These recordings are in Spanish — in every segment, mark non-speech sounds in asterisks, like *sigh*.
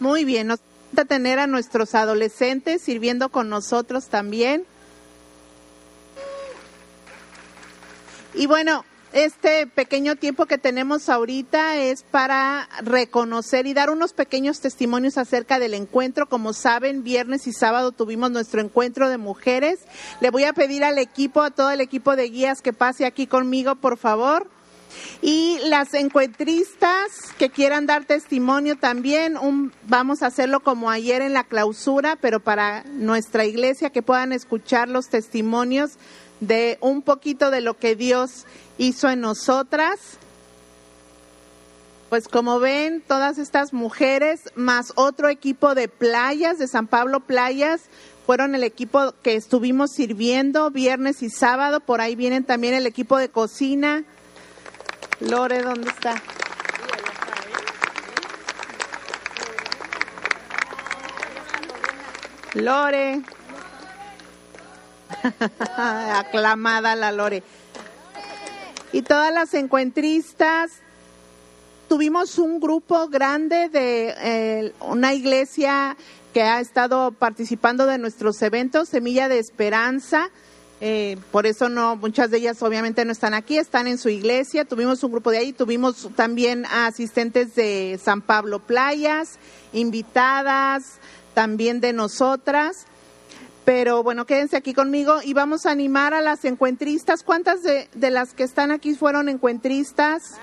Muy bien, nos encanta tener a nuestros adolescentes sirviendo con nosotros también. Y bueno, este pequeño tiempo que tenemos ahorita es para reconocer y dar unos pequeños testimonios acerca del encuentro. Como saben, viernes y sábado tuvimos nuestro encuentro de mujeres. Le voy a pedir al equipo, a todo el equipo de guías que pase aquí conmigo, por favor. Y las encuentristas que quieran dar testimonio también, vamos a hacerlo como ayer en la clausura, pero para nuestra iglesia que puedan escuchar los testimonios de un poquito de lo que Dios hizo en nosotras. Pues como ven, todas estas mujeres, más otro equipo de playas, de San Pablo Playas, fueron el equipo que estuvimos sirviendo viernes y sábado. Por ahí vienen también el equipo de cocina. Lore, ¿dónde está? Lore. *laughs* Aclamada la Lore y todas las encuentristas. Tuvimos un grupo grande de eh, una iglesia que ha estado participando de nuestros eventos, Semilla de Esperanza. Eh, por eso no, muchas de ellas obviamente no están aquí, están en su iglesia. Tuvimos un grupo de ahí, tuvimos también asistentes de San Pablo Playas, invitadas también de nosotras. Pero bueno, quédense aquí conmigo y vamos a animar a las encuentristas. ¿Cuántas de, las que están aquí fueron encuentristas?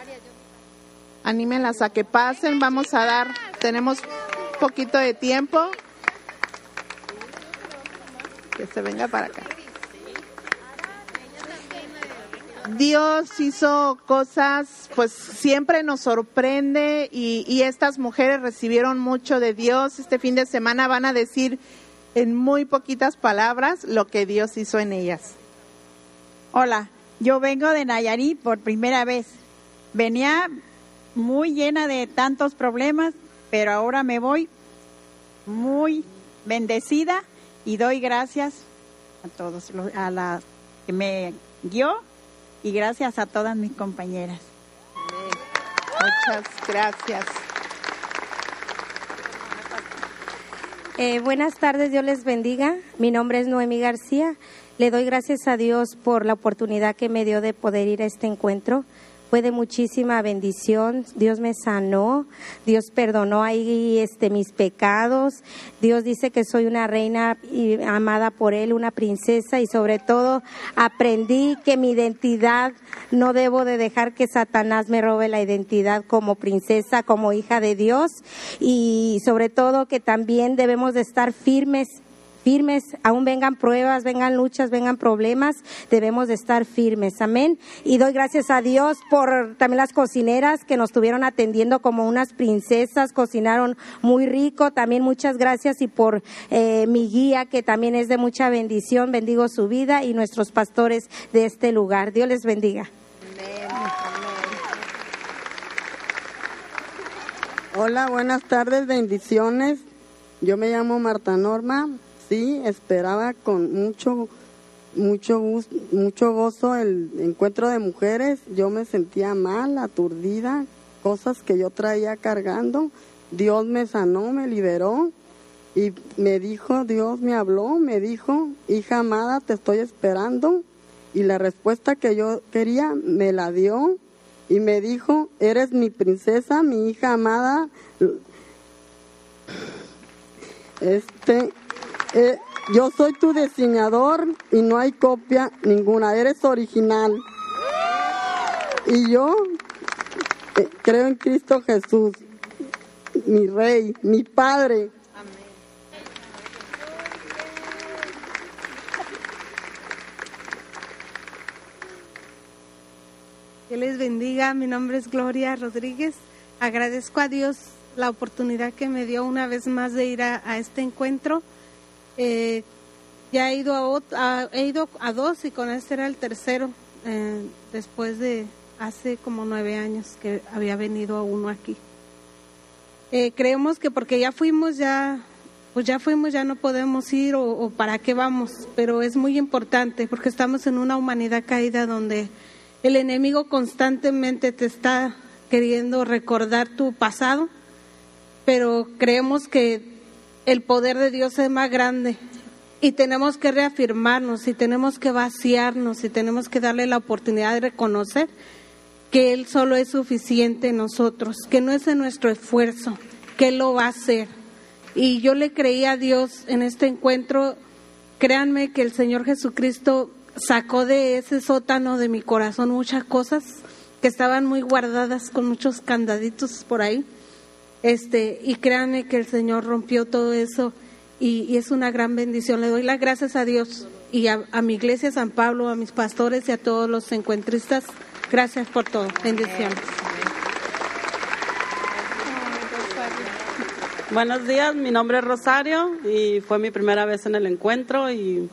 Anímenlas a que pasen. Vamos a dar, tenemos poquito de tiempo. Que se venga para acá. Dios hizo cosas, pues siempre nos sorprende y, estas mujeres recibieron mucho de Dios. Este fin de semana van a decir en muy poquitas palabras lo que Dios hizo en ellas. Hola, yo vengo de Nayarit por primera vez. Venía muy llena de tantos problemas, pero ahora me voy muy bendecida y doy gracias a todos, a la que me guió y gracias a todas mis compañeras. Muchas gracias. Eh, buenas tardes, Dios les bendiga. Mi nombre es Noemi García. Le doy gracias a Dios por la oportunidad que me dio de poder ir a este encuentro fue de muchísima bendición. Dios me sanó, Dios perdonó ahí este mis pecados. Dios dice que soy una reina y amada por él, una princesa y sobre todo aprendí que mi identidad no debo de dejar que Satanás me robe la identidad como princesa, como hija de Dios y sobre todo que también debemos de estar firmes firmes, aún vengan pruebas, vengan luchas, vengan problemas, debemos de estar firmes, amén. Y doy gracias a Dios por también las cocineras que nos estuvieron atendiendo como unas princesas, cocinaron muy rico, también muchas gracias y por eh, mi guía que también es de mucha bendición, bendigo su vida y nuestros pastores de este lugar. Dios les bendiga. Hola, buenas tardes, bendiciones. Yo me llamo Marta Norma, sí, esperaba con mucho, mucho, mucho gozo el encuentro de mujeres. Yo me sentía mal, aturdida, cosas que yo traía cargando. Dios me sanó, me liberó y me dijo, Dios me habló, me dijo, hija amada, te estoy esperando. Y la respuesta que yo quería me la dio y me dijo, eres mi princesa, mi hija amada. Este, eh, yo soy tu diseñador y no hay copia ninguna, eres original. Y yo eh, creo en Cristo Jesús, mi rey, mi padre. Que les bendiga, mi nombre es Gloria Rodríguez. Agradezco a Dios la oportunidad que me dio una vez más de ir a este encuentro. Eh, ya he ido a, he ido a dos y con este era el tercero eh, después de hace como nueve años que había venido a uno aquí. Eh, creemos que porque ya fuimos ya pues ya fuimos ya no podemos ir o, para qué vamos pero es muy importante porque estamos en una humanidad caída donde el enemigo constantemente te está queriendo recordar tu pasado pero creemos que el poder de Dios es más grande y tenemos que reafirmarnos y tenemos que vaciarnos y tenemos que darle la oportunidad de reconocer que Él solo es suficiente en nosotros, que no es en nuestro esfuerzo, que Él lo va a hacer. Y yo le creí a Dios en este encuentro, créanme que el Señor Jesucristo sacó de ese sótano de mi corazón muchas cosas que estaban muy guardadas con muchos candaditos por ahí. Este, y créanme que el Señor rompió todo eso y, es una gran bendición. Le doy las gracias a Dios y a, mi iglesia San Pablo, a mis pastores y a todos los encuentristas. Gracias por todo. Bendiciones. Buenos días, mi nombre es Rosario y fue mi primera vez en el encuentro y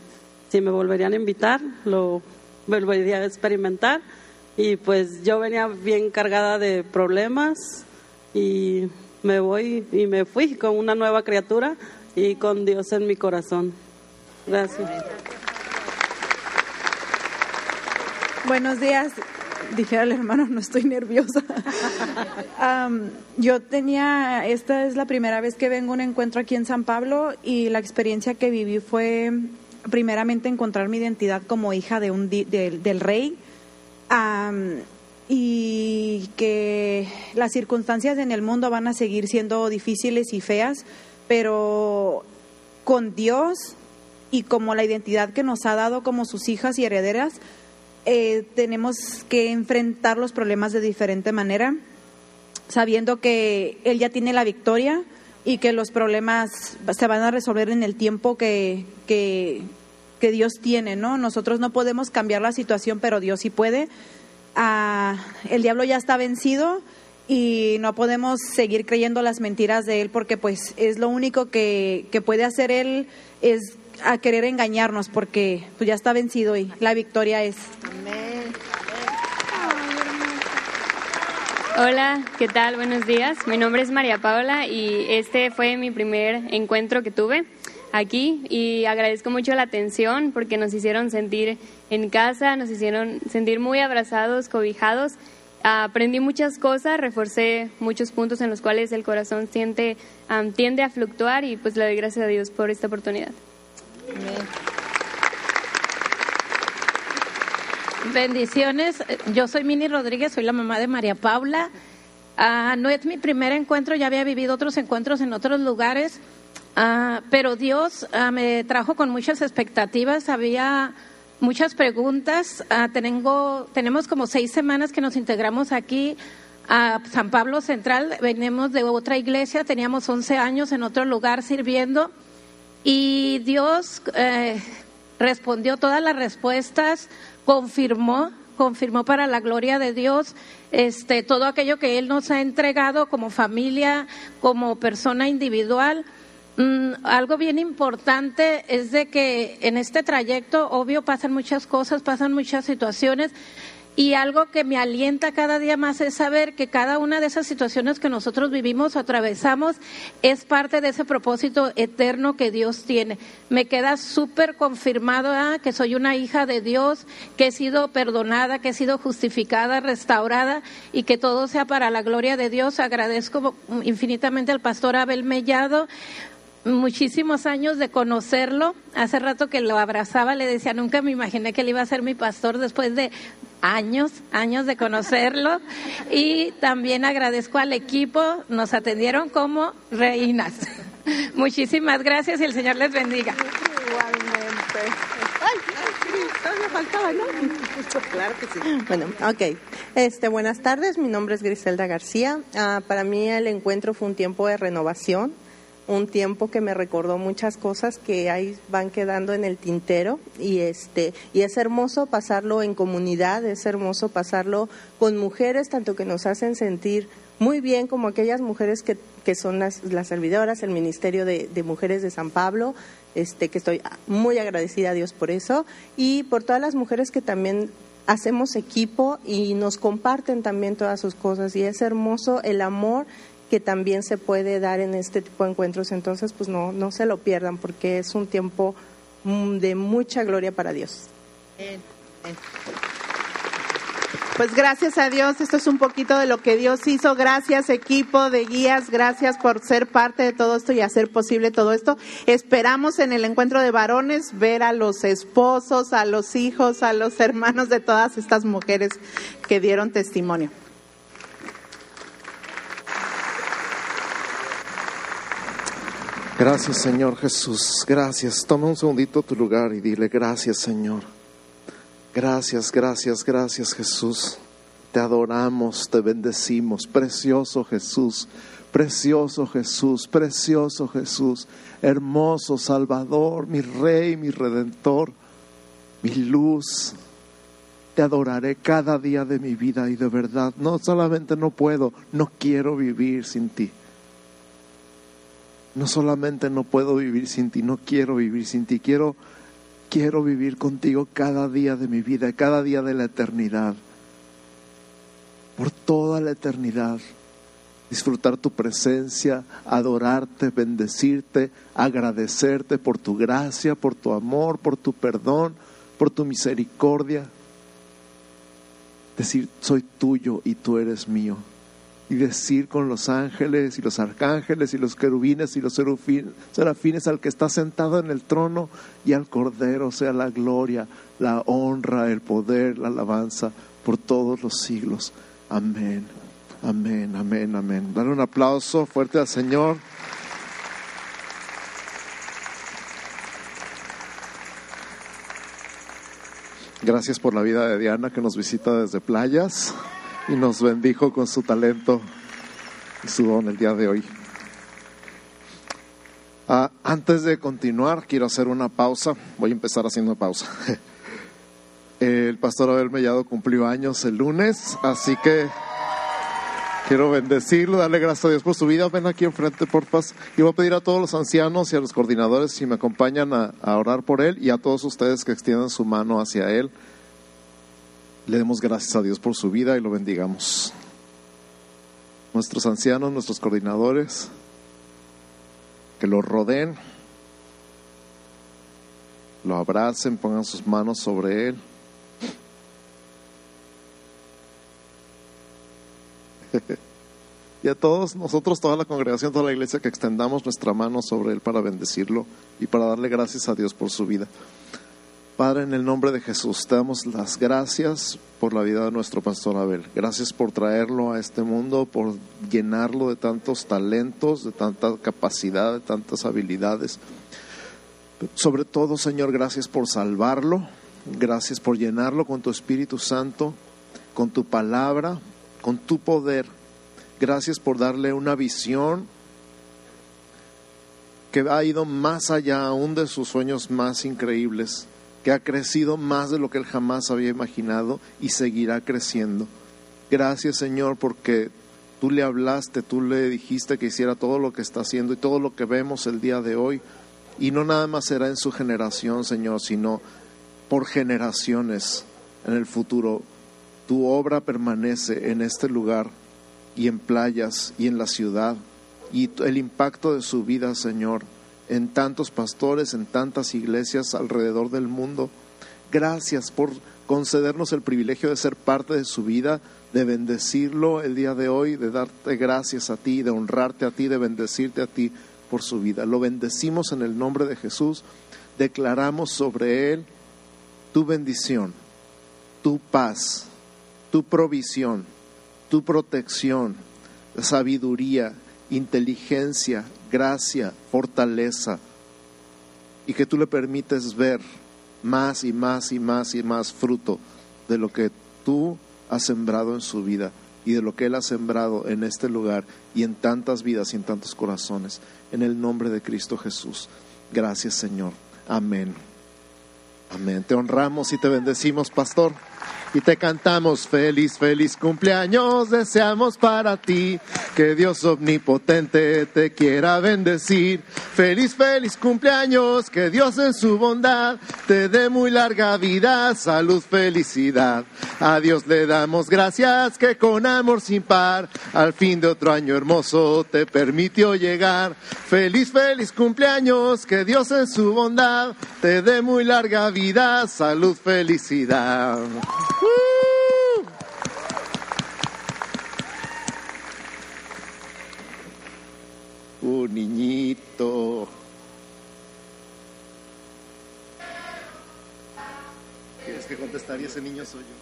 si me volverían a invitar, lo volvería a experimentar. Y pues yo venía bien cargada de problemas y me voy y me fui con una nueva criatura y con Dios en mi corazón. Gracias. Buenos días. Dije al hermano, no estoy nerviosa. yo tenía, esta es la primera vez que vengo a un encuentro aquí en San Pablo y la experiencia que viví fue primeramente encontrar mi identidad como hija de un, del rey y que las circunstancias en el mundo van a seguir siendo difíciles y feas, pero con Dios y como la identidad que nos ha dado como sus hijas y herederas, eh, tenemos que enfrentar los problemas de diferente manera, sabiendo que Él ya tiene la victoria y que los problemas se van a resolver en el tiempo que, que, que Dios tiene, ¿no? Nosotros no podemos cambiar la situación, pero Dios sí puede. El diablo ya está vencido y no podemos seguir creyendo las mentiras de él porque pues es lo único que, que puede hacer él es a querer engañarnos porque pues ya está vencido y la victoria es. Hola, ¿qué tal? Buenos días. Mi nombre es María Paula y este fue mi primer encuentro que tuve aquí y agradezco mucho la atención porque nos hicieron sentir en casa, nos hicieron sentir muy abrazados, cobijados aprendí muchas cosas, reforcé muchos puntos en los cuales el corazón siente, tiende a fluctuar y pues le doy gracias a Dios por esta oportunidad. Bendiciones. Yo soy Mini Rodríguez, soy la mamá de María Paula. Ah, no es mi primer encuentro, ya había vivido otros encuentros en otros lugares, ah, pero Dios ah, me trajo con muchas expectativas. Había muchas preguntas. Ah, tenemos como seis semanas que nos integramos aquí a San Pablo Central. Venimos de otra iglesia, teníamos 11 años en otro lugar sirviendo y Dios eh, respondió todas las respuestas, confirmó confirmó para la gloria de Dios este todo aquello que él nos ha entregado como familia, como persona individual. Mm, algo bien importante es de que en este trayecto, obvio, pasan muchas cosas, pasan muchas situaciones. Y algo que me alienta cada día más es saber que cada una de esas situaciones que nosotros vivimos o atravesamos es parte de ese propósito eterno que Dios tiene. Me queda súper confirmado ah, que soy una hija de Dios, que he sido perdonada, que he sido justificada, restaurada y que todo sea para la gloria de Dios. Agradezco infinitamente al pastor Abel Mellado muchísimos años de conocerlo. Hace rato que lo abrazaba, le decía, nunca me imaginé que él iba a ser mi pastor después de años, años de conocerlo. Y también agradezco al equipo, nos atendieron como reinas. *laughs* Muchísimas gracias y el Señor les bendiga. Igualmente. Ay, faltaba, ¿no? *laughs* Claro que sí. Bueno, ok. Este, buenas tardes, mi nombre es Griselda García. Ah, para mí el encuentro fue un tiempo de renovación un tiempo que me recordó muchas cosas que ahí van quedando en el tintero y este y es hermoso pasarlo en comunidad, es hermoso pasarlo con mujeres tanto que nos hacen sentir muy bien como aquellas mujeres que, que son las, las servidoras, el Ministerio de, de, Mujeres de San Pablo, este, que estoy muy agradecida a Dios por eso, y por todas las mujeres que también hacemos equipo y nos comparten también todas sus cosas, y es hermoso el amor que también se puede dar en este tipo de encuentros. Entonces, pues no, no se lo pierdan porque es un tiempo mm, de mucha gloria para Dios. Pues gracias a Dios, esto es un poquito de lo que Dios hizo. Gracias equipo de guías, gracias por ser parte de todo esto y hacer posible todo esto. Esperamos en el encuentro de varones ver a los esposos, a los hijos, a los hermanos de todas estas mujeres que dieron testimonio. Gracias Señor Jesús, gracias. Toma un segundito tu lugar y dile gracias Señor. Gracias, gracias, gracias Jesús. Te adoramos, te bendecimos. Precioso Jesús, precioso Jesús, precioso Jesús. Hermoso Salvador, mi Rey, mi Redentor, mi luz. Te adoraré cada día de mi vida y de verdad, no solamente no puedo, no quiero vivir sin ti no solamente no puedo vivir sin ti, no quiero vivir sin ti, quiero, quiero vivir contigo cada día de mi vida, cada día de la eternidad, por toda la eternidad. Disfrutar tu presencia, adorarte, bendecirte, agradecerte por tu gracia, por tu amor, por tu perdón, por tu misericordia. Decir, soy tuyo y tú eres mío y decir con los ángeles y los arcángeles y los querubines y los serafines al que está sentado en el trono y al Cordero sea la gloria, la honra, el poder, la alabanza por todos los siglos. Amén, amén, amén, amén. Dale un aplauso fuerte al Señor. Gracias por la vida de Diana que nos visita desde playas y nos bendijo con su talento y su don el día de hoy. Ah, antes de continuar, quiero hacer una pausa. Voy a empezar haciendo pausa. *laughs* El pastor Abel Mellado cumplió años el lunes, así que quiero bendecirlo, darle gracias a Dios por su vida. Ven aquí enfrente, por paz. Y voy a pedir a todos los ancianos y a los coordinadores si me acompañan a, a orar por él y a todos ustedes que extiendan su mano hacia él le demos gracias a Dios por su vida y lo bendigamos. Nuestros ancianos, nuestros coordinadores, que lo rodeen, lo abracen, pongan sus manos sobre él. *laughs* y a todos nosotros, toda la congregación, toda la iglesia, que extendamos nuestra mano sobre él para bendecirlo y para darle gracias a Dios por su vida. Padre, en el nombre de Jesús, te damos las gracias por la vida de nuestro pastor Abel. Gracias por traerlo a este mundo, por llenarlo de tantos talentos, de tanta capacidad, de tantas habilidades. Sobre todo, Señor, gracias por salvarlo. Gracias por llenarlo con tu Espíritu Santo, con tu palabra, con tu poder. Gracias por darle una visión que ha ido más allá aún de sus sueños más increíbles que ha crecido más de lo que él jamás había imaginado y seguirá creciendo. Gracias Señor porque tú le hablaste, tú le dijiste que hiciera todo lo que está haciendo y todo lo que vemos el día de hoy. Y no nada más será en su generación, Señor, sino por generaciones en el futuro. Tu obra permanece en este lugar y en playas y en la ciudad. Y el impacto de su vida, Señor, en tantos pastores, en tantas iglesias alrededor del mundo. Gracias por concedernos el privilegio de ser parte de su vida, de bendecirlo el día de hoy, de darte gracias a ti, de honrarte a ti, de bendecirte a ti por su vida. Lo bendecimos en el nombre de Jesús, declaramos sobre él tu bendición, tu paz, tu provisión, tu protección, sabiduría, inteligencia, gracia, fortaleza, y que tú le permites ver más y más y más y más fruto de lo que tú has sembrado en su vida y de lo que Él ha sembrado en este lugar y en tantas vidas y en tantos corazones. En el nombre de Cristo Jesús. Gracias Señor. Amén. Amén. Te honramos y te bendecimos, pastor y te cantamos feliz, feliz cumpleaños, deseamos para ti que Dios omnipotente te quiera bendecir. Feliz, feliz cumpleaños, que Dios en su bondad te dé muy larga vida, salud, felicidad. A Dios le damos gracias que con amor sin par, al fin de otro año hermoso te permitió llegar. Feliz, feliz cumpleaños, que Dios en su bondad te dé muy larga vida, salud, felicidad. Un uh, niñito. Tienes que contestar y ese niño soy yo.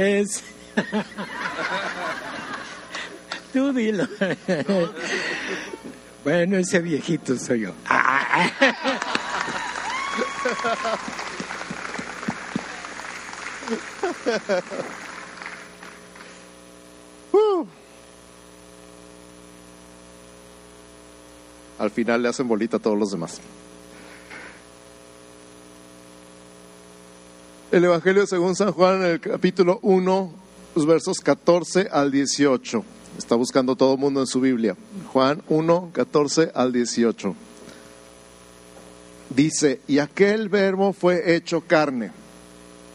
Es. *laughs* Tú dilo. bueno, ese viejito soy yo. *laughs* *laughs* Al final le hacen bolita a todos los demás. El Evangelio según San Juan en el capítulo 1, los versos 14 al 18. Está buscando todo el mundo en su Biblia. Juan 1, 14 al 18. Dice, y aquel verbo fue hecho carne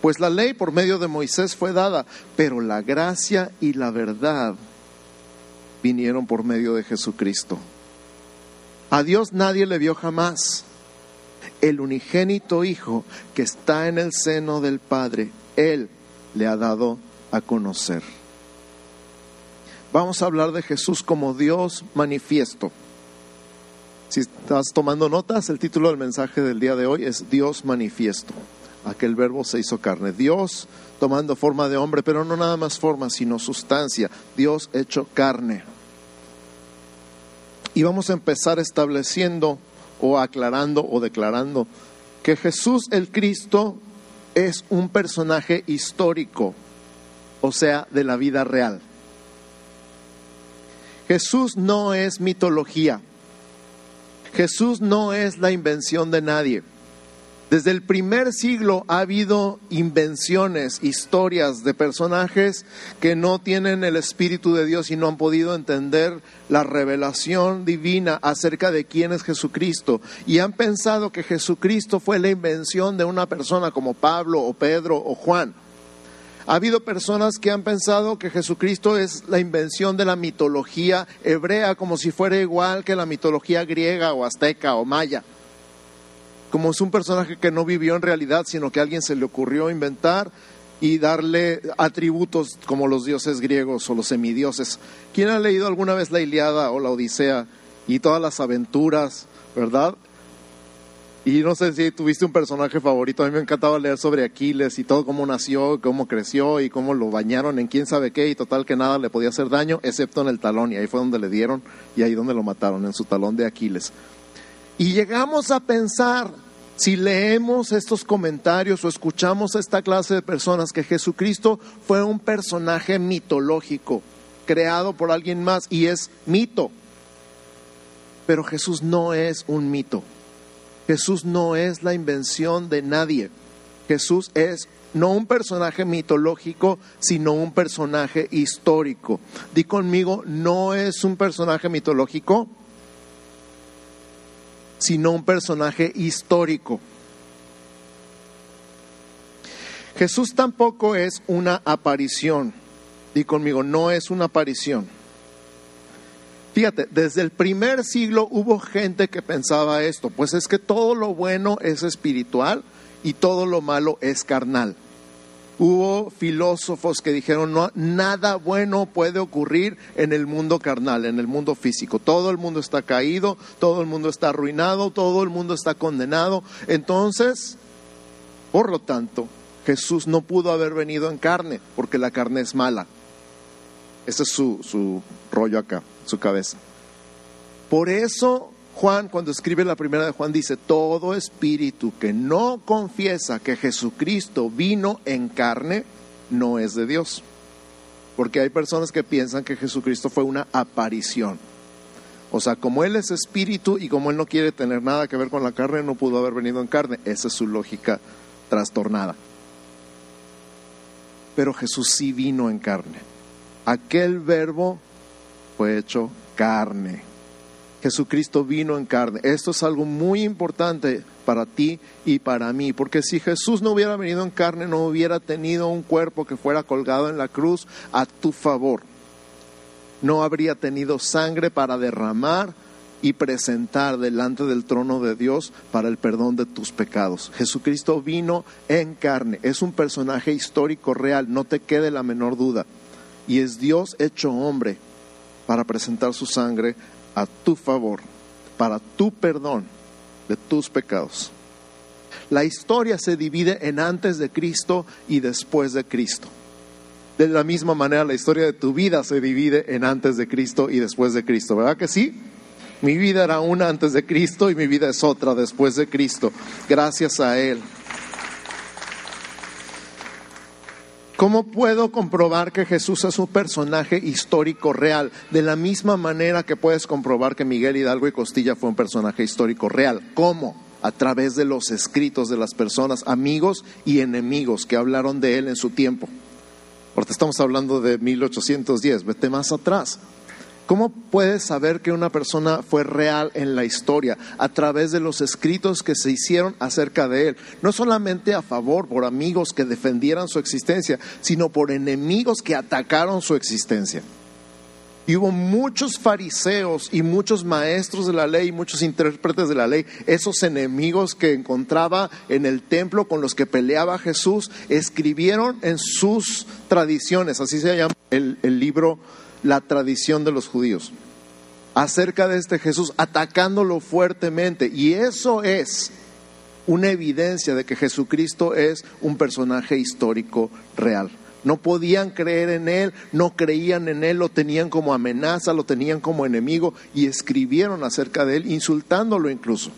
Pues la ley por medio de Moisés fue dada, pero la gracia y la verdad vinieron por medio de Jesucristo. A Dios nadie le vio jamás. El unigénito Hijo que está en el seno del Padre, Él le ha dado a conocer. Vamos a hablar de Jesús como Dios manifiesto. Si estás tomando notas, el título del mensaje del día de hoy es Dios manifiesto. Aquel verbo se hizo carne. Dios tomando forma de hombre, pero no nada más forma, sino sustancia. Dios hecho carne. Y vamos a empezar estableciendo o aclarando o declarando que Jesús el Cristo es un personaje histórico, o sea, de la vida real. Jesús no es mitología. Jesús no es la invención de nadie. Desde el primer siglo ha habido invenciones, historias de personajes que no tienen el Espíritu de Dios y no han podido entender la revelación divina acerca de quién es Jesucristo. Y han pensado que Jesucristo fue la invención de una persona como Pablo o Pedro o Juan. Ha habido personas que han pensado que Jesucristo es la invención de la mitología hebrea como si fuera igual que la mitología griega o azteca o maya como es un personaje que no vivió en realidad, sino que a alguien se le ocurrió inventar y darle atributos como los dioses griegos o los semidioses. ¿Quién ha leído alguna vez la Iliada o la Odisea y todas las aventuras, verdad? Y no sé si tuviste un personaje favorito, a mí me encantaba leer sobre Aquiles y todo cómo nació, cómo creció y cómo lo bañaron en quién sabe qué y total que nada le podía hacer daño excepto en el talón y ahí fue donde le dieron y ahí donde lo mataron, en su talón de Aquiles. Y llegamos a pensar, si leemos estos comentarios o escuchamos a esta clase de personas, que Jesucristo fue un personaje mitológico, creado por alguien más y es mito. Pero Jesús no es un mito. Jesús no es la invención de nadie. Jesús es no un personaje mitológico, sino un personaje histórico. Di conmigo, no es un personaje mitológico, sino un personaje histórico. Jesús tampoco es una aparición. Di conmigo, no es una aparición. Fíjate, desde el primer siglo hubo gente que pensaba esto, pues es que todo lo bueno es espiritual y todo lo malo es carnal. Hubo filósofos que dijeron, no, nada bueno puede ocurrir en el mundo carnal, en el mundo físico. Todo el mundo está caído, todo el mundo está arruinado, todo el mundo está condenado. Entonces, por lo tanto, Jesús no pudo haber venido en carne, porque la carne es mala. Ese es su, su rollo acá, su cabeza. Por eso Juan, cuando escribe la primera de Juan, dice, todo espíritu que no confiesa que Jesucristo vino en carne, no es de Dios. Porque hay personas que piensan que Jesucristo fue una aparición. O sea, como Él es espíritu y como Él no quiere tener nada que ver con la carne, no pudo haber venido en carne. Esa es su lógica trastornada. Pero Jesús sí vino en carne. Aquel verbo fue hecho carne Jesucristo vino en carne. Esto es algo muy importante para ti y para mí, porque si Jesús no hubiera venido en carne, no hubiera tenido un cuerpo que fuera colgado en la cruz a tu favor. No habría tenido sangre para derramar y presentar delante del trono de Dios para el perdón de tus pecados. Jesucristo vino en carne, es un personaje histórico real, no te quede la menor duda. Y es Dios hecho hombre para presentar su sangre a tu favor, para tu perdón de tus pecados. La historia se divide en antes de Cristo y después de Cristo. De la misma manera, la historia de tu vida se divide en antes de Cristo y después de Cristo, ¿verdad que sí? Mi vida era una antes de Cristo y mi vida es otra después de Cristo, gracias a Él. ¿Cómo puedo comprobar que Jesús es un personaje histórico real? De la misma manera que puedes comprobar que Miguel Hidalgo y Costilla fue un personaje histórico real. ¿Cómo? A través de los escritos de las personas, amigos y enemigos que hablaron de él en su tiempo. Porque estamos hablando de 1810, vete más atrás. ¿Cómo puedes saber que una persona fue real en la historia? A través de los escritos que se hicieron acerca de él. No solamente a favor, por amigos que defendieran su existencia, sino por enemigos que atacaron su existencia. Y hubo muchos fariseos y muchos maestros de la ley, muchos intérpretes de la ley, esos enemigos que encontraba en el templo con los que peleaba Jesús, escribieron en sus tradiciones, así se llama el, el libro la tradición de los judíos acerca de este Jesús, atacándolo fuertemente. Y eso es una evidencia de que Jesucristo es un personaje histórico real. No podían creer en Él, no creían en Él, lo tenían como amenaza, lo tenían como enemigo y escribieron acerca de Él, insultándolo incluso.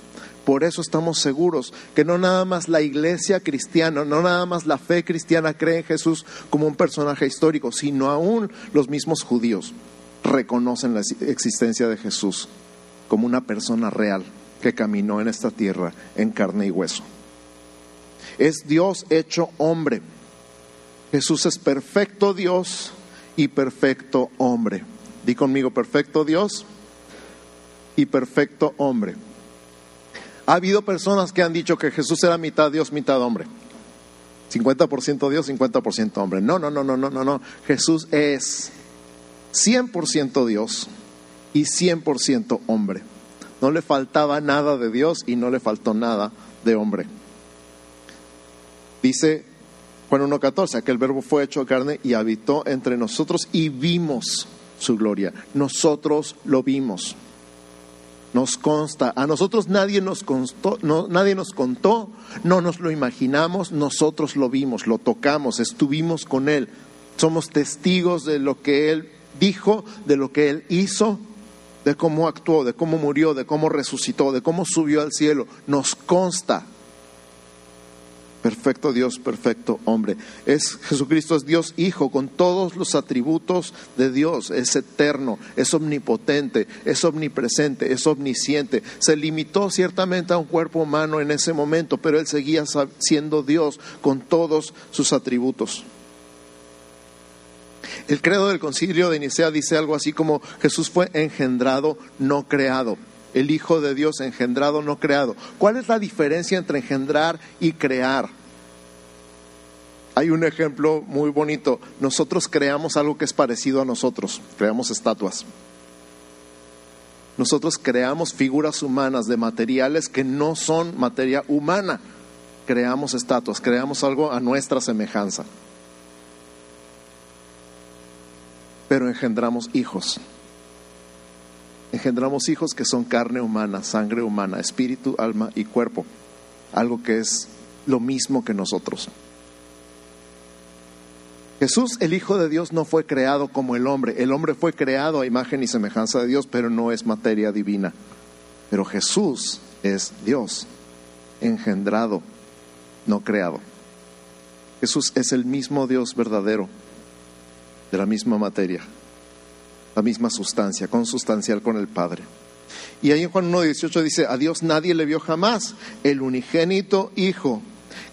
Por eso estamos seguros que no nada más la iglesia cristiana, no nada más la fe cristiana cree en Jesús como un personaje histórico, sino aún los mismos judíos reconocen la existencia de Jesús como una persona real que caminó en esta tierra en carne y hueso. Es Dios hecho hombre. Jesús es perfecto Dios y perfecto hombre. Di conmigo, perfecto Dios y perfecto hombre. Ha habido personas que han dicho que Jesús era mitad Dios, mitad hombre. 50% Dios, 50% hombre. No, no, no, no, no, no, no. Jesús es 100% Dios y 100% hombre. No le faltaba nada de Dios y no le faltó nada de hombre. Dice Juan 1.14, aquel verbo fue hecho carne y habitó entre nosotros y vimos su gloria. Nosotros lo vimos nos consta. A nosotros nadie nos, constó, no, nadie nos contó, no nos lo imaginamos, nosotros lo vimos, lo tocamos, estuvimos con Él. Somos testigos de lo que Él dijo, de lo que Él hizo, de cómo actuó, de cómo murió, de cómo resucitó, de cómo subió al cielo. Nos consta. Perfecto Dios, perfecto hombre. Es Jesucristo es Dios Hijo con todos los atributos de Dios. Es eterno, es omnipotente, es omnipresente, es omnisciente. Se limitó ciertamente a un cuerpo humano en ese momento, pero él seguía siendo Dios con todos sus atributos. El credo del concilio de Nicea dice algo así como Jesús fue engendrado, no creado el Hijo de Dios engendrado, no creado. ¿Cuál es la diferencia entre engendrar y crear? Hay un ejemplo muy bonito. Nosotros creamos algo que es parecido a nosotros, creamos estatuas. Nosotros creamos figuras humanas de materiales que no son materia humana. Creamos estatuas, creamos algo a nuestra semejanza. Pero engendramos hijos engendramos hijos que son carne humana, sangre humana, espíritu, alma y cuerpo, algo que es lo mismo que nosotros. Jesús, el Hijo de Dios, no fue creado como el hombre. El hombre fue creado a imagen y semejanza de Dios, pero no es materia divina. Pero Jesús es Dios, engendrado, no creado. Jesús es el mismo Dios verdadero, de la misma materia la misma sustancia, consustancial con el Padre. Y ahí en Juan 1.18 dice, a Dios nadie le vio jamás, el unigénito Hijo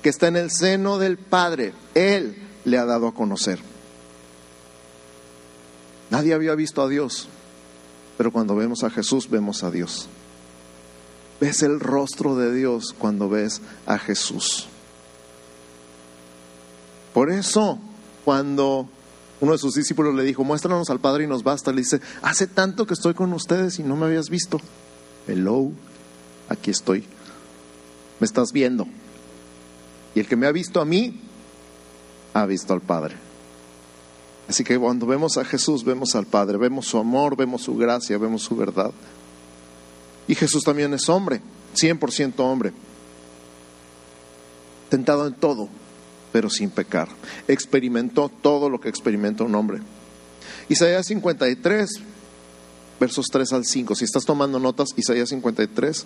que está en el seno del Padre, Él le ha dado a conocer. Nadie había visto a Dios. pero cuando vemos a Jesús vemos a Dios. Ves el rostro de Dios cuando ves a Jesús. Por eso, cuando uno de sus discípulos le dijo, muéstranos al Padre y nos basta, le dice, hace tanto que estoy con ustedes y no me habías visto. Hello, aquí estoy. Me estás viendo. Y el que me ha visto a mí, ha visto al Padre. Así que cuando vemos a Jesús, vemos al Padre, vemos su amor, vemos su gracia, vemos su verdad. Y Jesús también es hombre, 100% hombre, tentado en todo, pero sin pecar. Experimentó todo lo que experimenta un hombre. Isaías 53, versos 3 al 5. Si estás tomando notas, Isaías 53,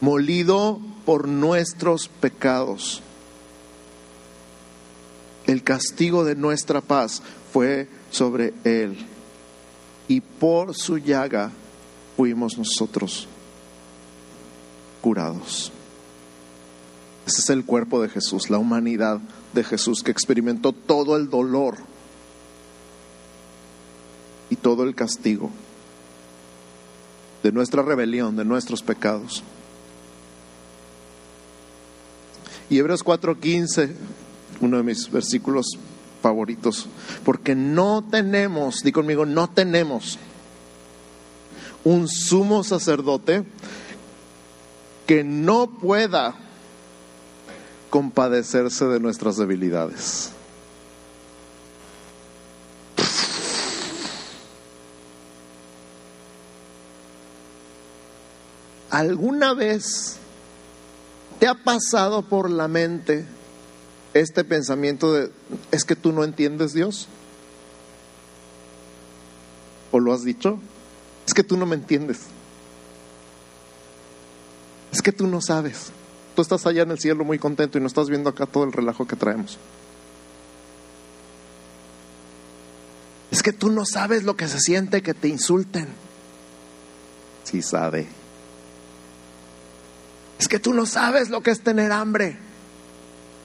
molido por nuestros pecados. El castigo de nuestra paz fue sobre él y por su llaga fuimos nosotros curados. Ese es el cuerpo de Jesús, la humanidad de Jesús que experimentó todo el dolor y todo el castigo de nuestra rebelión, de nuestros pecados. Y Hebreos 4:15, uno de mis versículos favoritos, porque no tenemos, di conmigo, no tenemos un sumo sacerdote que no pueda compadecerse de nuestras debilidades. ¿Alguna vez ¿Te ha pasado por la mente este pensamiento de, es que tú no entiendes Dios? ¿O lo has dicho? Es que tú no me entiendes. Es que tú no sabes. Tú estás allá en el cielo muy contento y no estás viendo acá todo el relajo que traemos. Es que tú no sabes lo que se siente que te insulten. Sí sabe. Es que tú no sabes lo que es tener hambre.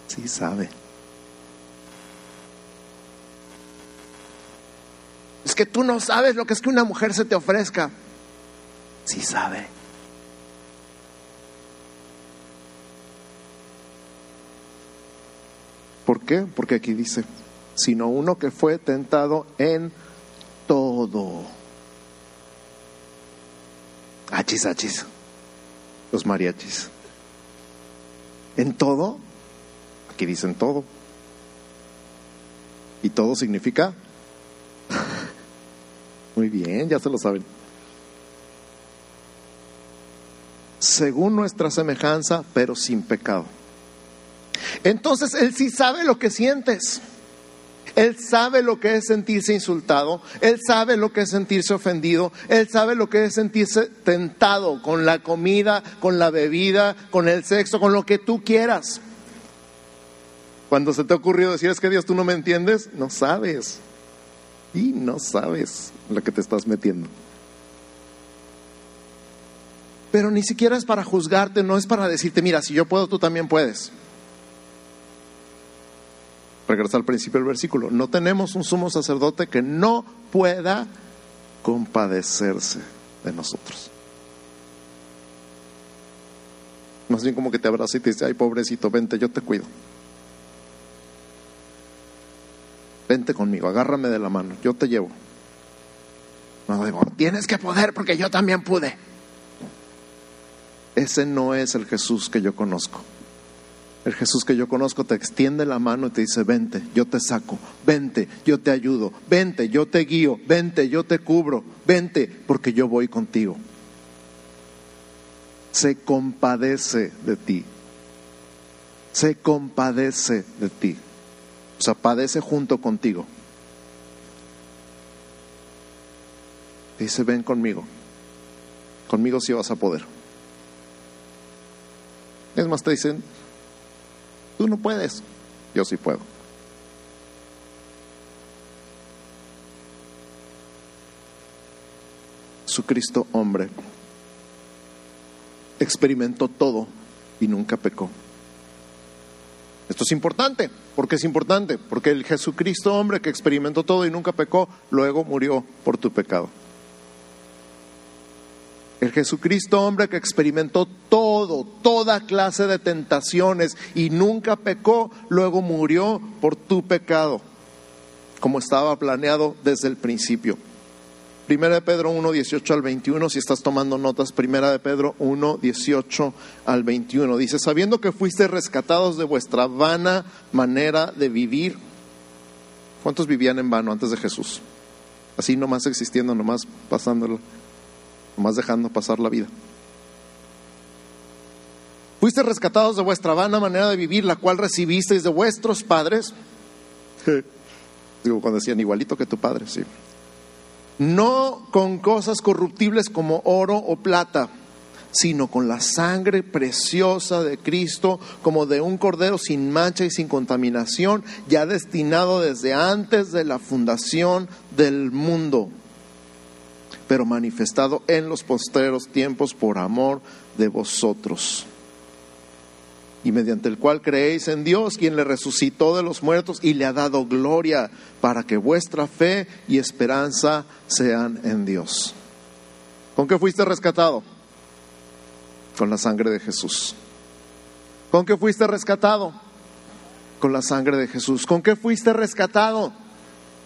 Sí sabe. Es que tú no sabes lo que es que una mujer se te ofrezca. Sí sabe. ¿Por qué? Porque aquí dice, sino uno que fue tentado en todo. Achis, achis los mariachis. En todo, aquí dicen todo. Y todo significa, *laughs* muy bien, ya se lo saben. Según nuestra semejanza, pero sin pecado. Entonces Él sí sabe lo que sientes. Él sabe lo que es sentirse insultado, Él sabe lo que es sentirse ofendido, Él sabe lo que es sentirse tentado con la comida, con la bebida, con el sexo, con lo que tú quieras. Cuando se te ha ocurrido decir, es que Dios tú no me entiendes, no sabes. Y no sabes lo que te estás metiendo. Pero ni siquiera es para juzgarte, no es para decirte, mira, si yo puedo, tú también puedes regresar al principio del versículo, no tenemos un sumo sacerdote que no pueda compadecerse de nosotros. Más bien como que te abraza y te dice, ay pobrecito, vente, yo te cuido. Vente conmigo, agárrame de la mano, yo te llevo. No digo, tienes que poder porque yo también pude. Ese no es el Jesús que yo conozco. El Jesús que yo conozco te extiende la mano y te dice, vente, yo te saco, vente, yo te ayudo, vente, yo te guío, vente, yo te cubro, vente, porque yo voy contigo. Se compadece de ti. Se compadece de ti. O sea, padece junto contigo. Dice, ven conmigo. Conmigo sí vas a poder. Es más, te dicen, tú no puedes, yo sí puedo. Su Cristo hombre experimentó todo y nunca pecó. Esto es importante. ¿Por qué es importante? Porque el Jesucristo hombre que experimentó todo y nunca pecó, luego murió por tu pecado. El Jesucristo hombre que experimentó todo, toda clase de tentaciones y nunca pecó, luego murió por tu pecado, como estaba planeado desde el principio. Primera de Pedro 1, 18 al 21, si estás tomando notas, Primera de Pedro 1, 18 al 21. Dice, sabiendo que fuiste rescatados de vuestra vana manera de vivir. ¿Cuántos vivían en vano antes de Jesús? Así nomás existiendo, nomás pasándolo, nomás dejando pasar la vida. Fuiste rescatados de vuestra vana manera de vivir, la cual recibisteis de vuestros padres. Digo, cuando decían igualito que tu padre, sí. No con cosas corruptibles como oro o plata, sino con la sangre preciosa de Cristo, como de un cordero sin mancha y sin contaminación, ya destinado desde antes de la fundación del mundo, pero manifestado en los postreros tiempos por amor de vosotros y mediante el cual creéis en Dios, quien le resucitó de los muertos y le ha dado gloria, para que vuestra fe y esperanza sean en Dios. ¿Con qué fuiste rescatado? Con la sangre de Jesús. ¿Con qué fuiste rescatado? Con la sangre de Jesús. ¿Con qué fuiste rescatado?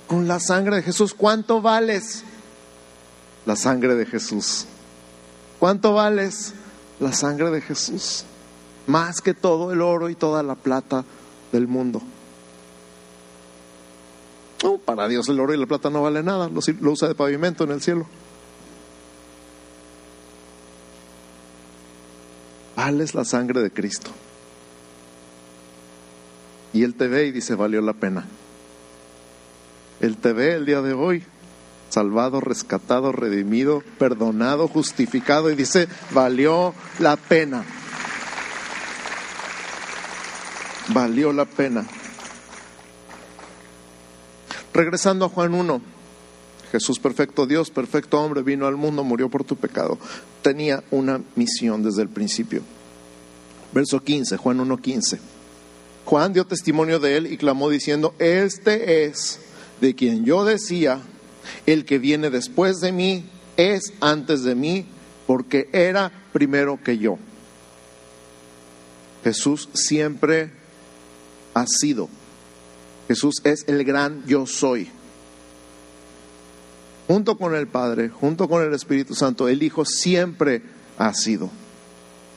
Con la sangre de Jesús. ¿Cuánto vales? La sangre de Jesús. ¿Cuánto vales? La sangre de Jesús más que todo el oro y toda la plata del mundo. No, para Dios el oro y la plata no vale nada, lo, lo usa de pavimento en el cielo. Vales la sangre de Cristo. Y Él te ve y dice, valió la pena. Él te ve el día de hoy, salvado, rescatado, redimido, perdonado, justificado, y dice, valió la pena. Valió la pena. Regresando a Juan 1, Jesús perfecto Dios, perfecto hombre, vino al mundo, murió por tu pecado. Tenía una misión desde el principio. Verso 15, Juan 1.15. Juan dio testimonio de él y clamó diciendo, este es de quien yo decía, el que viene después de mí es antes de mí, porque era primero que yo. Jesús siempre ha sido. Jesús es el gran yo soy. Junto con el Padre, junto con el Espíritu Santo, el Hijo siempre ha sido.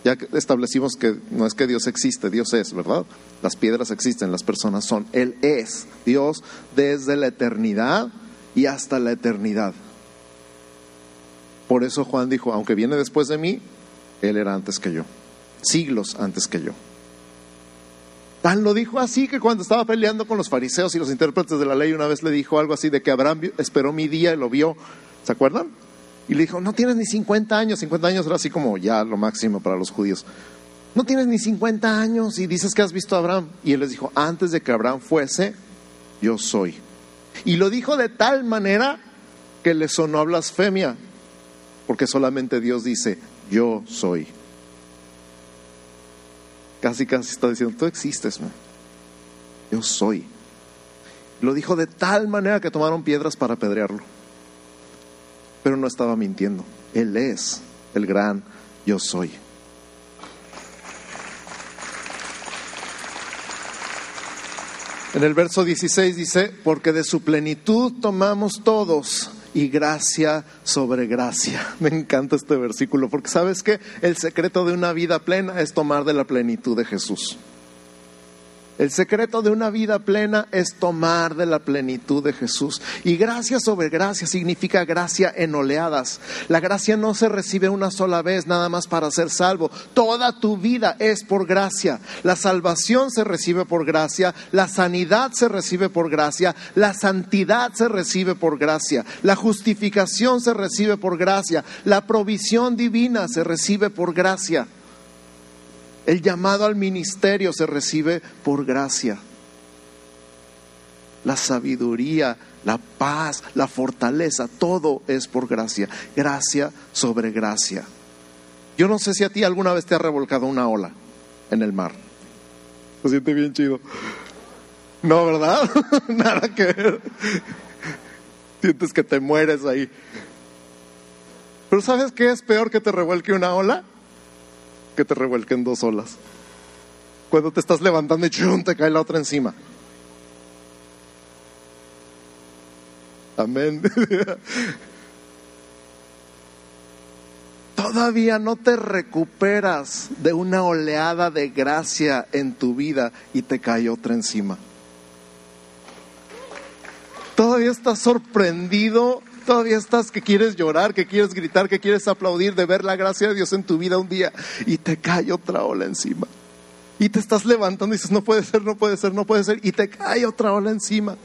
Ya establecimos que no es que Dios existe, Dios es, ¿verdad? Las piedras existen, las personas son. Él es Dios desde la eternidad y hasta la eternidad. Por eso Juan dijo, aunque viene después de mí, Él era antes que yo, siglos antes que yo. Tan lo dijo así que cuando estaba peleando con los fariseos y los intérpretes de la ley, una vez le dijo algo así de que Abraham esperó mi día y lo vio. ¿Se acuerdan? Y le dijo, no tienes ni 50 años. 50 años era así como ya lo máximo para los judíos. No tienes ni 50 años y dices que has visto a Abraham. Y él les dijo, antes de que Abraham fuese, yo soy. Y lo dijo de tal manera que le sonó a blasfemia, porque solamente Dios dice, yo soy. Casi, casi está diciendo, tú existes, yo soy. Lo dijo de tal manera que tomaron piedras para apedrearlo. Pero no estaba mintiendo. Él es el gran yo soy. En el verso 16 dice, porque de su plenitud tomamos todos y gracia sobre gracia. *laughs* Me encanta este versículo porque sabes que el secreto de una vida plena es tomar de la plenitud de Jesús. El secreto de una vida plena es tomar de la plenitud de Jesús. Y gracia sobre gracia significa gracia en oleadas. La gracia no se recibe una sola vez nada más para ser salvo. Toda tu vida es por gracia. La salvación se recibe por gracia. La sanidad se recibe por gracia. La santidad se recibe por gracia. La justificación se recibe por gracia. La provisión divina se recibe por gracia. El llamado al ministerio se recibe por gracia. La sabiduría, la paz, la fortaleza, todo es por gracia. Gracia sobre gracia. Yo no sé si a ti alguna vez te ha revolcado una ola en el mar. Se siente bien chido. No, ¿verdad? *laughs* Nada que ver. Sientes que te mueres ahí. Pero ¿sabes qué es peor que te revuelque una ola? Que te revuelquen dos olas. Cuando te estás levantando y ¡chum! te cae la otra encima. Amén. *laughs* Todavía no te recuperas de una oleada de gracia en tu vida y te cae otra encima. Todavía estás sorprendido Todavía estás que quieres llorar, que quieres gritar, que quieres aplaudir de ver la gracia de Dios en tu vida un día y te cae otra ola encima. Y te estás levantando y dices, no puede ser, no puede ser, no puede ser. Y te cae otra ola encima.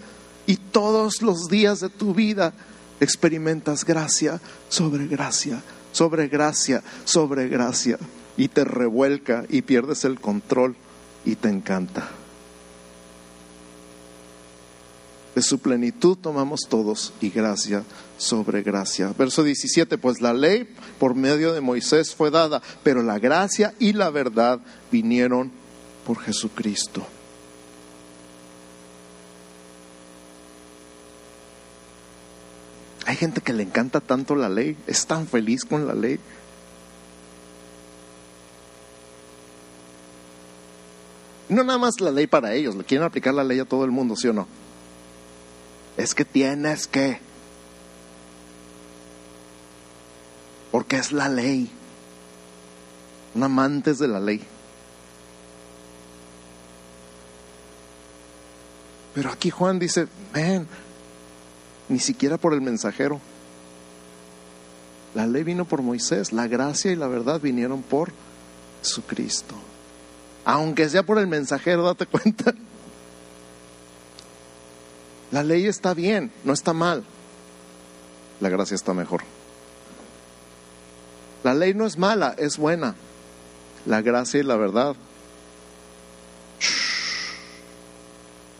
Y todos los días de tu vida experimentas gracia sobre gracia, sobre gracia, sobre gracia. Y te revuelca y pierdes el control y te encanta. De su plenitud tomamos todos y gracia sobre gracia. Verso 17, pues la ley por medio de Moisés fue dada, pero la gracia y la verdad vinieron por Jesucristo. Hay gente que le encanta tanto la ley, es tan feliz con la ley. No nada más la ley para ellos, le quieren aplicar la ley a todo el mundo, ¿sí o no? Es que tienes que. Porque es la ley. Un amante de la ley. Pero aquí Juan dice, ven, ni siquiera por el mensajero. La ley vino por Moisés, la gracia y la verdad vinieron por Jesucristo. Aunque sea por el mensajero, date cuenta. La ley está bien, no está mal. La gracia está mejor. La ley no es mala, es buena. La gracia y la verdad.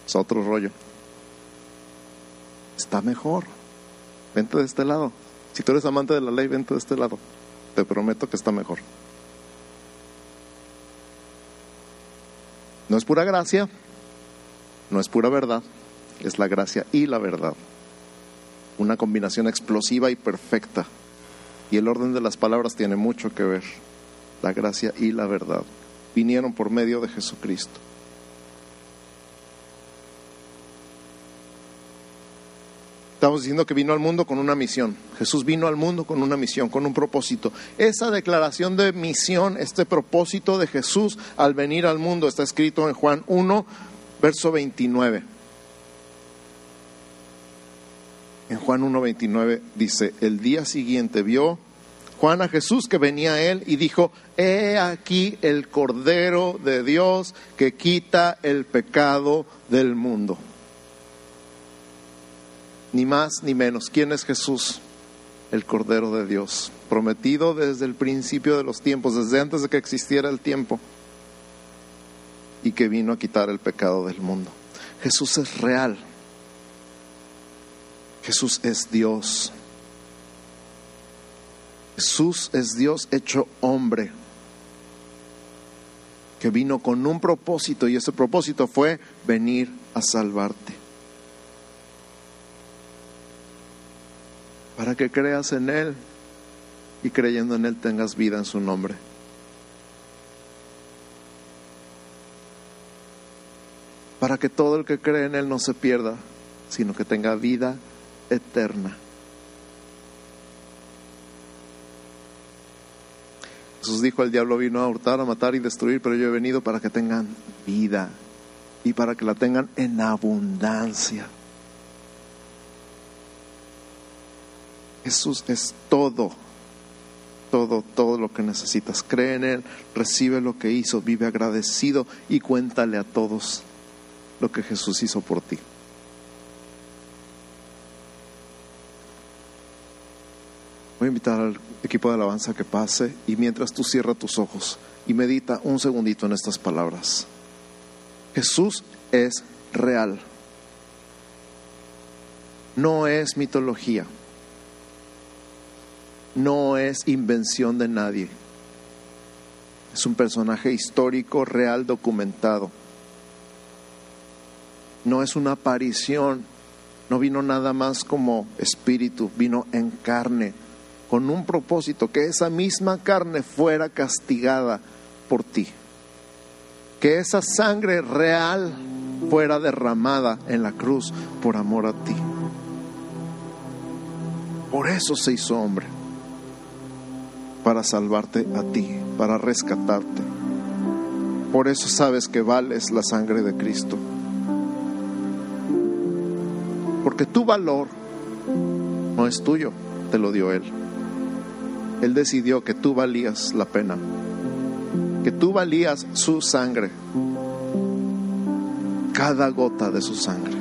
Es otro rollo. Está mejor. Vente de este lado. Si tú eres amante de la ley, vente de este lado. Te prometo que está mejor. No es pura gracia, no es pura verdad, es la gracia y la verdad. Una combinación explosiva y perfecta. Y el orden de las palabras tiene mucho que ver. La gracia y la verdad vinieron por medio de Jesucristo. Estamos diciendo que vino al mundo con una misión. Jesús vino al mundo con una misión, con un propósito. Esa declaración de misión, este propósito de Jesús al venir al mundo, está escrito en Juan 1, verso 29. En Juan 1.29 dice, el día siguiente vio Juan a Jesús que venía a él y dijo, he aquí el Cordero de Dios que quita el pecado del mundo. Ni más ni menos. ¿Quién es Jesús? El Cordero de Dios, prometido desde el principio de los tiempos, desde antes de que existiera el tiempo, y que vino a quitar el pecado del mundo. Jesús es real, Jesús es Dios. Jesús es Dios hecho hombre, que vino con un propósito y ese propósito fue venir a salvarte. Para que creas en Él y creyendo en Él tengas vida en su nombre. Para que todo el que cree en Él no se pierda, sino que tenga vida eterna. Jesús dijo, el diablo vino a hurtar, a matar y destruir, pero yo he venido para que tengan vida y para que la tengan en abundancia. Jesús es todo, todo, todo lo que necesitas. Cree en Él, recibe lo que hizo, vive agradecido y cuéntale a todos lo que Jesús hizo por ti. Voy a invitar al equipo de alabanza que pase y mientras tú cierra tus ojos y medita un segundito en estas palabras. Jesús es real. No es mitología. No es invención de nadie. Es un personaje histórico, real, documentado. No es una aparición. No vino nada más como espíritu, vino en carne, con un propósito, que esa misma carne fuera castigada por ti. Que esa sangre real fuera derramada en la cruz por amor a ti. Por eso se hizo hombre, para salvarte a ti, para rescatarte. Por eso sabes que vales la sangre de Cristo. Porque tu valor no es tuyo, te lo dio Él. Él decidió que tú valías la pena, que tú valías su sangre, cada gota de su sangre,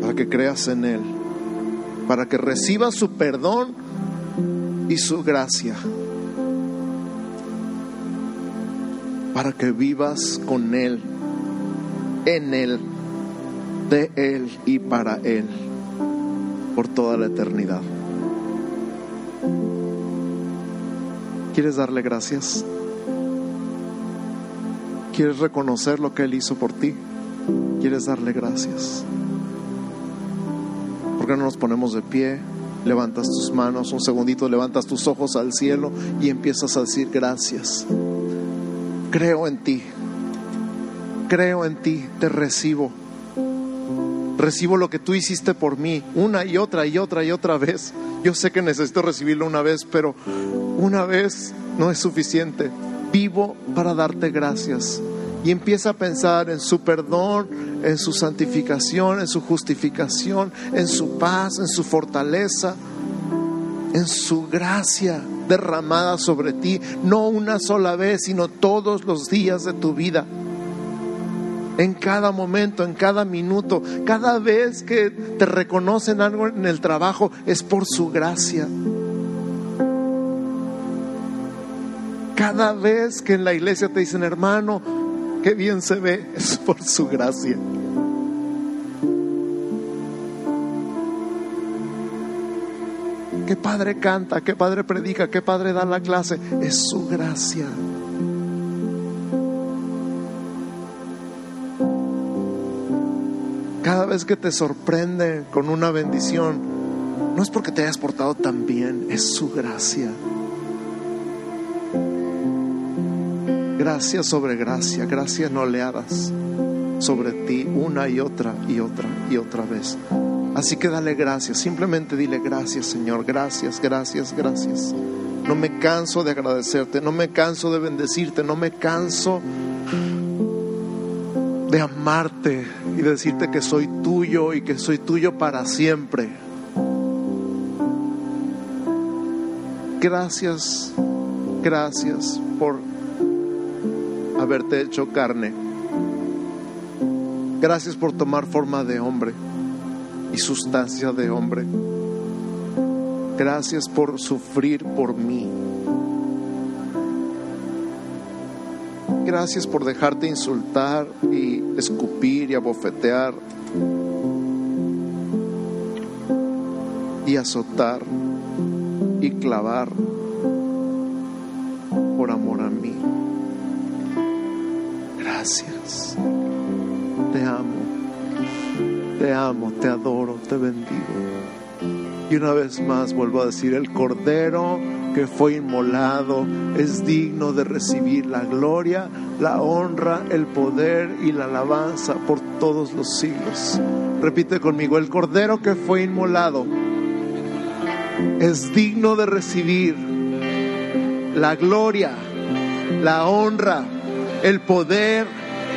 para que creas en Él, para que recibas su perdón y su gracia, para que vivas con Él, en Él, de Él y para Él por toda la eternidad. ¿Quieres darle gracias? ¿Quieres reconocer lo que Él hizo por ti? ¿Quieres darle gracias? ¿Por qué no nos ponemos de pie? Levantas tus manos, un segundito, levantas tus ojos al cielo y empiezas a decir gracias. Creo en ti. Creo en ti, te recibo recibo lo que tú hiciste por mí una y otra y otra y otra vez. Yo sé que necesito recibirlo una vez, pero una vez no es suficiente. Vivo para darte gracias. Y empieza a pensar en su perdón, en su santificación, en su justificación, en su paz, en su fortaleza, en su gracia derramada sobre ti, no una sola vez, sino todos los días de tu vida en cada momento, en cada minuto, cada vez que te reconocen algo en el trabajo, es por su gracia. Cada vez que en la iglesia te dicen, hermano, qué bien se ve, *laughs* es por su gracia. Qué padre canta, qué padre predica, qué padre da la clase, es su gracia. Vez que te sorprende con una bendición, no es porque te hayas portado tan bien, es su gracia. Gracia sobre gracia, gracia en oleadas sobre ti una y otra y otra y otra vez. Así que dale gracias, simplemente dile gracias Señor, gracias, gracias, gracias. No me canso de agradecerte, no me canso de bendecirte, no me canso de amarte y decirte que soy tuyo y que soy tuyo para siempre. Gracias, gracias por haberte hecho carne. Gracias por tomar forma de hombre y sustancia de hombre. Gracias por sufrir por mí. Gracias por dejarte insultar y escupir y abofetear y azotar y clavar por amor a mí. Gracias. Te amo. Te amo, te adoro, te bendigo. Y una vez más vuelvo a decir, el Cordero que fue inmolado es digno de recibir la gloria, la honra, el poder y la alabanza por todos los siglos. Repite conmigo, el Cordero que fue inmolado es digno de recibir la gloria, la honra, el poder,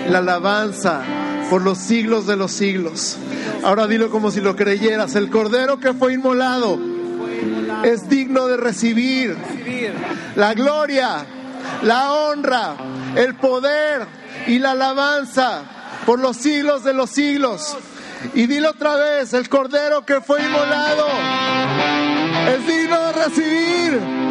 la alabanza por los siglos de los siglos. Ahora dilo como si lo creyeras. El cordero que fue inmolado es digno de recibir la gloria, la honra, el poder y la alabanza por los siglos de los siglos. Y dilo otra vez, el cordero que fue inmolado es digno de recibir.